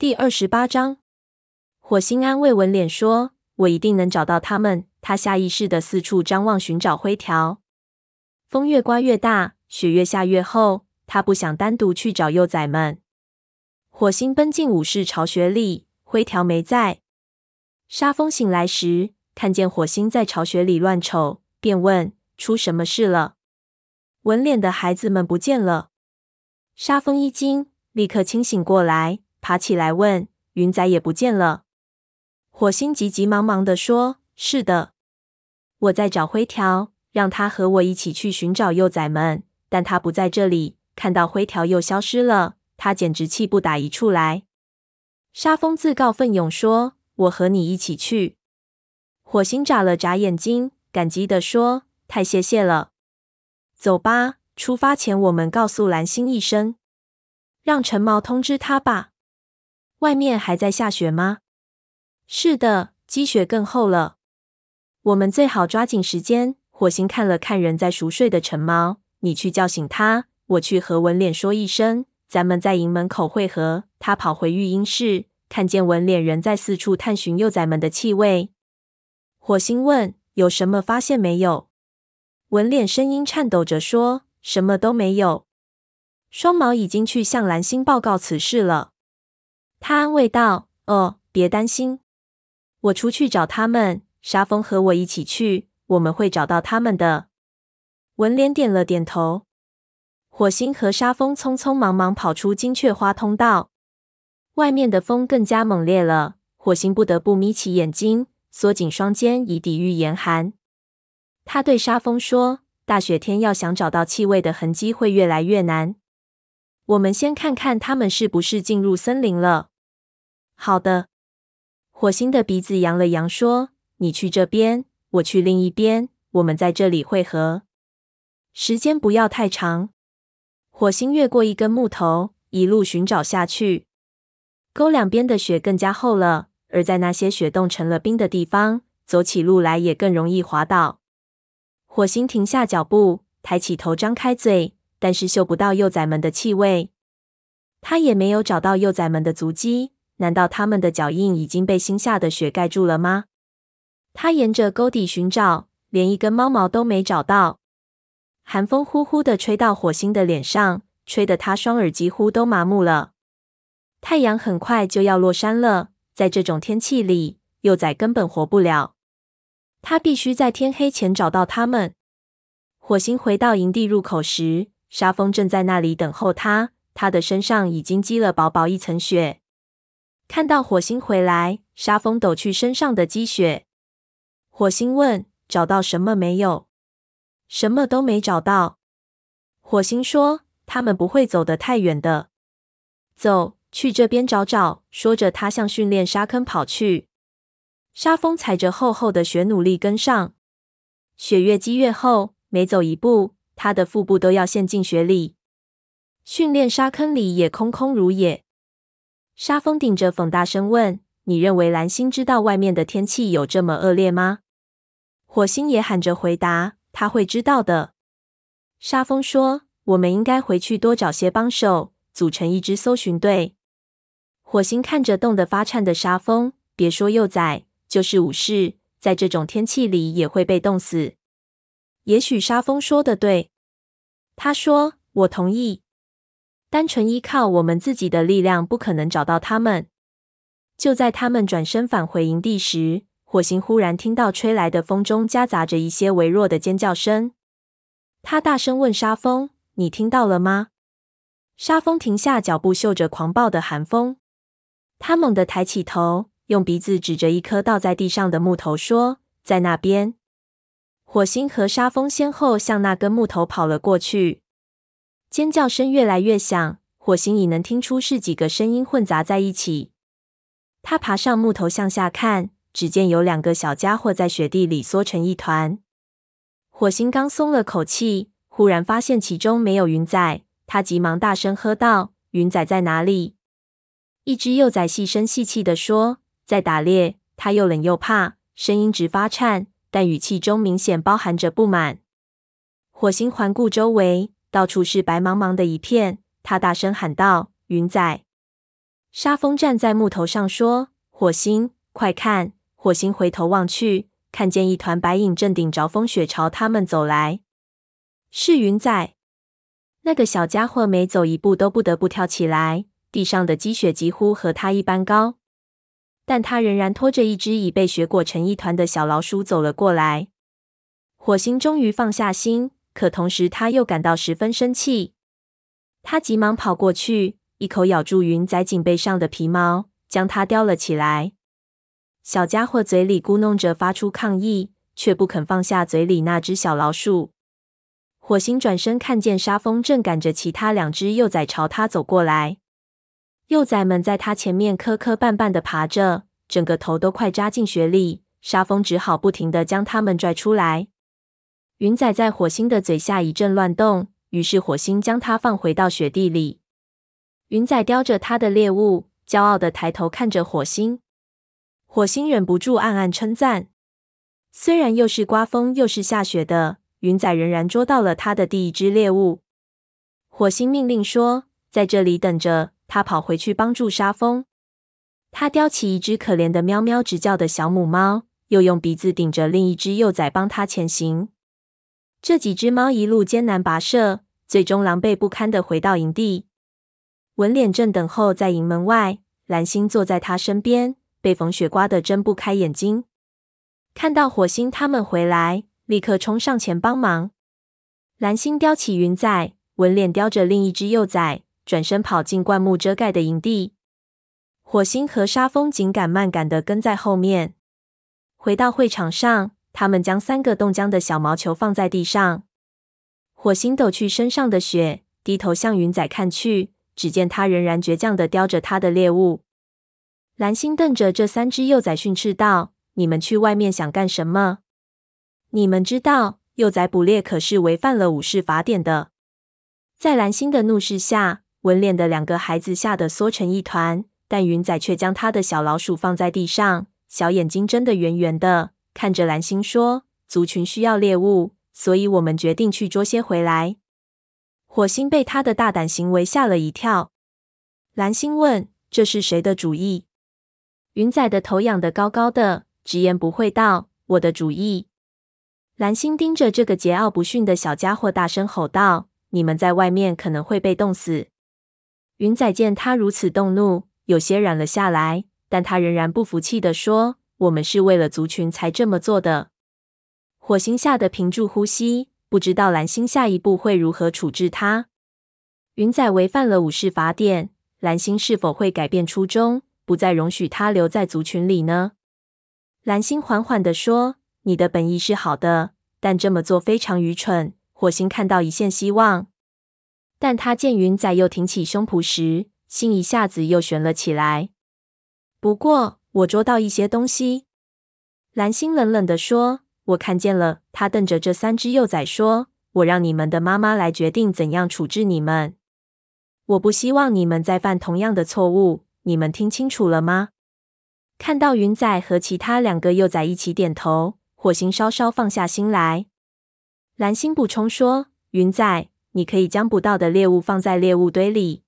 第二十八章，火星安慰文脸说：“我一定能找到他们。”他下意识的四处张望，寻找灰条。风越刮越大，雪越下越厚。他不想单独去找幼崽们。火星奔进武士巢穴里，灰条没在。沙风醒来时，看见火星在巢穴里乱瞅，便问：“出什么事了？”文脸的孩子们不见了。沙风一惊，立刻清醒过来，爬起来问：“云仔也不见了？”火星急急忙忙地说：“是的，我在找灰条，让他和我一起去寻找幼崽们，但他不在这里。看到灰条又消失了，他简直气不打一处来。”沙风自告奋勇说：“我和你一起去。”火星眨了眨眼睛，感激地说：“太谢谢了。走吧。”出发前，我们告诉蓝星一声，让陈毛通知他吧。外面还在下雪吗？是的，积雪更厚了。我们最好抓紧时间。火星看了看仍在熟睡的橙毛，你去叫醒他，我去和文脸说一声，咱们在营门口会合。他跑回育婴室，看见文脸仍在四处探寻幼崽们的气味。火星问：“有什么发现没有？”文脸声音颤抖着说。什么都没有。双毛已经去向蓝星报告此事了。他安慰道：“哦，别担心，我出去找他们。沙风和我一起去，我们会找到他们的。”文莲点了点头。火星和沙风匆匆忙忙跑出金雀花通道。外面的风更加猛烈了，火星不得不眯起眼睛，缩紧双肩以抵御严寒。他对沙风说。大雪天要想找到气味的痕迹会越来越难。我们先看看他们是不是进入森林了。好的。火星的鼻子扬了扬，说：“你去这边，我去另一边，我们在这里会合。时间不要太长。”火星越过一根木头，一路寻找下去。沟两边的雪更加厚了，而在那些雪冻成了冰的地方，走起路来也更容易滑倒。火星停下脚步，抬起头，张开嘴，但是嗅不到幼崽们的气味。他也没有找到幼崽们的足迹。难道他们的脚印已经被新下的雪盖住了吗？他沿着沟底寻找，连一根猫毛都没找到。寒风呼呼地吹到火星的脸上，吹得他双耳几乎都麻木了。太阳很快就要落山了，在这种天气里，幼崽根本活不了。他必须在天黑前找到他们。火星回到营地入口时，沙风正在那里等候他。他的身上已经积了薄薄一层雪。看到火星回来，沙风抖去身上的积雪。火星问：“找到什么没有？”“什么都没找到。”火星说：“他们不会走得太远的。”“走，去这边找找。”说着，他向训练沙坑跑去。沙风踩着厚厚的雪，努力跟上。雪越积越厚，每走一步，他的腹部都要陷进雪里。训练沙坑里也空空如也。沙峰顶着风大声问：“你认为蓝星知道外面的天气有这么恶劣吗？”火星也喊着回答：“他会知道的。”沙峰说：“我们应该回去多找些帮手，组成一支搜寻队。”火星看着冻得发颤的沙峰，别说幼崽。就是武士，在这种天气里也会被冻死。也许沙风说的对。他说：“我同意。单纯依靠我们自己的力量，不可能找到他们。”就在他们转身返回营地时，火星忽然听到吹来的风中夹杂着一些微弱的尖叫声。他大声问沙风：“你听到了吗？”沙风停下脚步，嗅着狂暴的寒风。他猛地抬起头。用鼻子指着一颗倒在地上的木头，说：“在那边。”火星和沙风先后向那根木头跑了过去。尖叫声越来越响，火星已能听出是几个声音混杂在一起。他爬上木头向下看，只见有两个小家伙在雪地里缩成一团。火星刚松了口气，忽然发现其中没有云仔，他急忙大声喝道：“云仔在哪里？”一只幼崽细声细气地说。在打猎，他又冷又怕，声音直发颤，但语气中明显包含着不满。火星环顾周围，到处是白茫茫的一片。他大声喊道：“云仔！”沙风站在木头上说：“火星，快看！”火星回头望去，看见一团白影正顶着风雪朝他们走来。是云仔。那个小家伙每走一步都不得不跳起来，地上的积雪几乎和他一般高，但他仍然拖着一只已被雪裹成一团的小老鼠走了过来。火星终于放下心，可同时他又感到十分生气。他急忙跑过去，一口咬住云仔颈背上的皮毛，将它叼了起来。小家伙嘴里咕哝着，发出抗议，却不肯放下嘴里那只小老鼠。火星转身看见沙风正赶着其他两只幼崽朝他走过来，幼崽们在他前面磕磕绊绊地爬着，整个头都快扎进雪里。沙风只好不停地将它们拽出来。云仔在火星的嘴下一阵乱动，于是火星将它放回到雪地里。云仔叼着他的猎物，骄傲地抬头看着火星。火星忍不住暗暗称赞，虽然又是刮风又是下雪的。云仔仍然捉到了他的第一只猎物。火星命令说：“在这里等着。”他跑回去帮助沙风。他叼起一只可怜的喵喵直叫的小母猫，又用鼻子顶着另一只幼崽帮它前行。这几只猫一路艰难跋涉，最终狼狈不堪的回到营地。文脸正等候在营门外，蓝星坐在他身边，被风雪刮得睁不开眼睛。看到火星他们回来。立刻冲上前帮忙。蓝星叼起云仔，文脸叼着另一只幼崽，转身跑进灌木遮盖的营地。火星和沙风紧赶慢赶的跟在后面。回到会场上，他们将三个冻僵的小毛球放在地上。火星抖去身上的雪，低头向云仔看去，只见他仍然倔强的叼着他的猎物。蓝星瞪着这三只幼崽训斥道：“你们去外面想干什么？”你们知道，幼崽捕猎可是违反了武士法典的。在蓝星的怒视下，文脸的两个孩子吓得缩成一团，但云仔却将他的小老鼠放在地上，小眼睛睁得圆圆的，看着蓝星说：“族群需要猎物，所以我们决定去捉些回来。”火星被他的大胆行为吓了一跳。蓝星问：“这是谁的主意？”云仔的头仰得高高的，直言不讳道：“我的主意。”蓝星盯着这个桀骜不驯的小家伙，大声吼道：“你们在外面可能会被冻死！”云仔见他如此动怒，有些软了下来，但他仍然不服气地说：“我们是为了族群才这么做的。”火星吓得屏住呼吸，不知道蓝星下一步会如何处置他。云仔违反了武士法典，蓝星是否会改变初衷，不再容许他留在族群里呢？蓝星缓缓地说。你的本意是好的，但这么做非常愚蠢。火星看到一线希望，但他见云仔又挺起胸脯时，心一下子又悬了起来。不过，我捉到一些东西。蓝星冷冷地说：“我看见了。”他瞪着这三只幼崽说：“我让你们的妈妈来决定怎样处置你们。我不希望你们再犯同样的错误。你们听清楚了吗？”看到云仔和其他两个幼崽一起点头。火星稍稍放下心来，蓝星补充说：“云仔，你可以将捕到的猎物放在猎物堆里，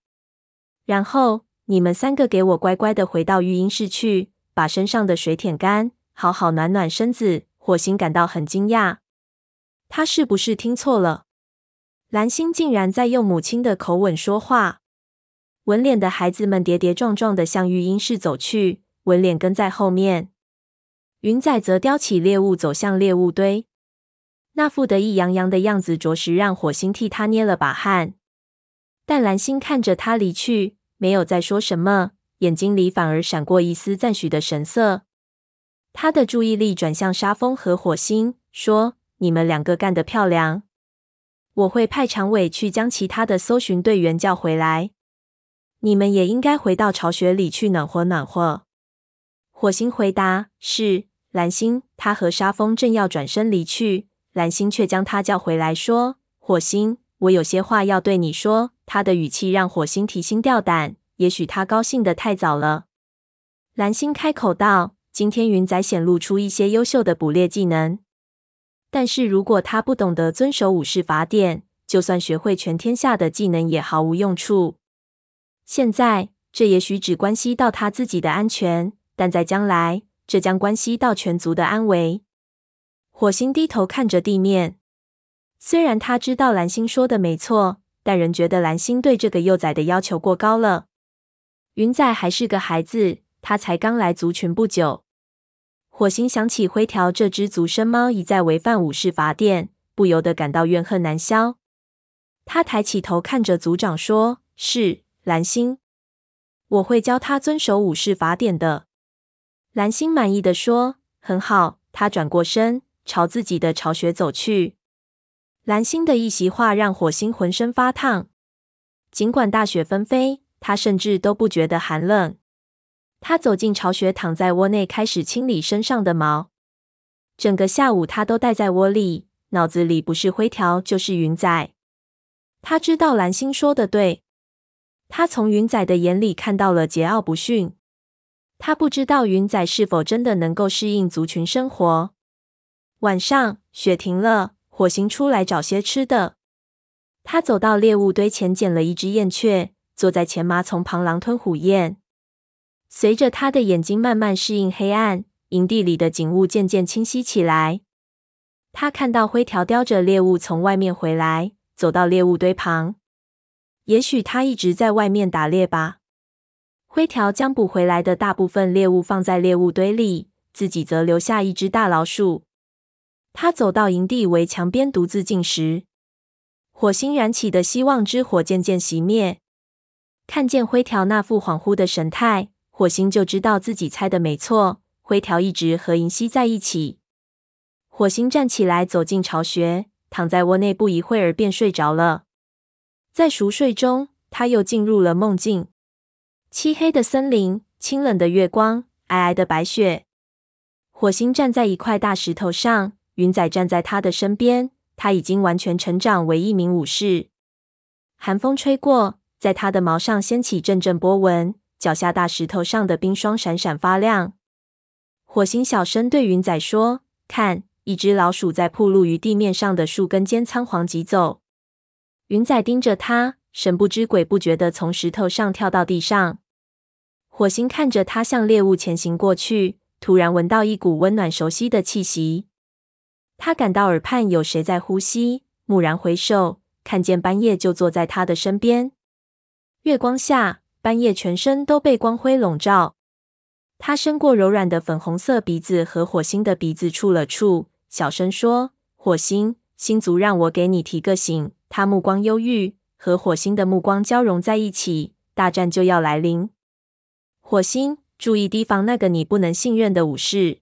然后你们三个给我乖乖的回到育婴室去，把身上的水舔干，好好暖暖身子。”火星感到很惊讶，他是不是听错了？蓝星竟然在用母亲的口吻说话。吻脸的孩子们跌跌撞撞的向育婴室走去，吻脸跟在后面。云仔则叼起猎物走向猎物堆，那副得意洋洋的样子着实让火星替他捏了把汗。但蓝星看着他离去，没有再说什么，眼睛里反而闪过一丝赞许的神色。他的注意力转向沙峰和火星，说：“你们两个干得漂亮，我会派长尾去将其他的搜寻队员叫回来。你们也应该回到巢穴里去暖和暖和。”火星回答：“是。”蓝星，他和沙峰正要转身离去，蓝星却将他叫回来，说：“火星，我有些话要对你说。”他的语气让火星提心吊胆，也许他高兴得太早了。蓝星开口道：“今天云仔显露出一些优秀的捕猎技能，但是如果他不懂得遵守武士法典，就算学会全天下的技能也毫无用处。现在这也许只关系到他自己的安全，但在将来，这将关系到全族的安危。火星低头看着地面，虽然他知道蓝星说的没错，但仍觉得蓝星对这个幼崽的要求过高了。云仔还是个孩子，他才刚来族群不久。火星想起灰条这只族生猫一再违反武士法典，不由得感到怨恨难消。他抬起头看着族长说：“是，蓝星。”我会教他遵守武士法典的。蓝星满意的说：“很好。”他转过身，朝自己的巢穴走去。蓝星的一席话让火星浑身发烫。尽管大雪纷飞，他甚至都不觉得寒冷。他走进巢穴，躺在窝内，开始清理身上的毛。整个下午，他都待在窝里，脑子里不是灰条，就是云仔。他知道蓝星说的对。他从云仔的眼里看到了桀骜不驯。他不知道云仔是否真的能够适应族群生活。晚上，雪停了，火星出来找些吃的。他走到猎物堆前，捡了一只燕雀，坐在前麻丛旁狼吞虎咽。随着他的眼睛慢慢适应黑暗，营地里的景物渐渐清晰起来。他看到灰条叼着猎物从外面回来，走到猎物堆旁。也许他一直在外面打猎吧。灰条将捕回来的大部分猎物放在猎物堆里，自己则留下一只大老鼠。他走到营地围墙边，独自进食。火星燃起的希望之火渐渐熄灭。看见灰条那副恍惚的神态，火星就知道自己猜的没错。灰条一直和银溪在一起。火星站起来，走进巢穴，躺在窝内，不一会儿便睡着了。在熟睡中，他又进入了梦境。漆黑的森林，清冷的月光，皑皑的白雪。火星站在一块大石头上，云仔站在他的身边。他已经完全成长为一名武士。寒风吹过，在他的毛上掀起阵阵波纹，脚下大石头上的冰霜闪闪发亮。火星小声对云仔说：“看，一只老鼠在暴露于地面上的树根间仓皇疾走。”云仔盯着他，神不知鬼不觉地从石头上跳到地上。火星看着他向猎物前行过去，突然闻到一股温暖熟悉的气息。他感到耳畔有谁在呼吸，蓦然回首，看见斑叶就坐在他的身边。月光下，斑叶全身都被光辉笼罩。他伸过柔软的粉红色鼻子和火星的鼻子触了触，小声说：“火星，星族让我给你提个醒。”他目光忧郁，和火星的目光交融在一起。大战就要来临。火星，注意提防那个你不能信任的武士。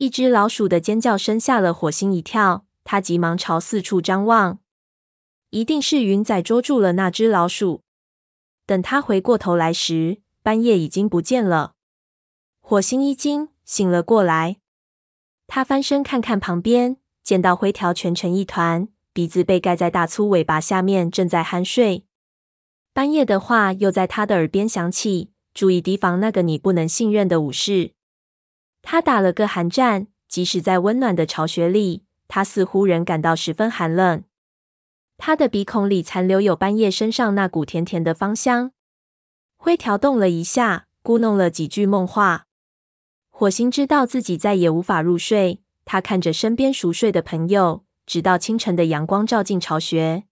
一只老鼠的尖叫声吓了火星一跳，他急忙朝四处张望。一定是云仔捉住了那只老鼠。等他回过头来时，半夜已经不见了。火星一惊，醒了过来。他翻身看看旁边，见到灰条蜷成一团。鼻子被盖在大粗尾巴下面，正在酣睡。半夜的话又在他的耳边响起：“注意提防那个你不能信任的武士。”他打了个寒战，即使在温暖的巢穴里，他似乎仍感到十分寒冷。他的鼻孔里残留有斑叶身上那股甜甜的芳香。灰条动了一下，咕哝了几句梦话。火星知道自己再也无法入睡，他看着身边熟睡的朋友。直到清晨的阳光照进巢穴，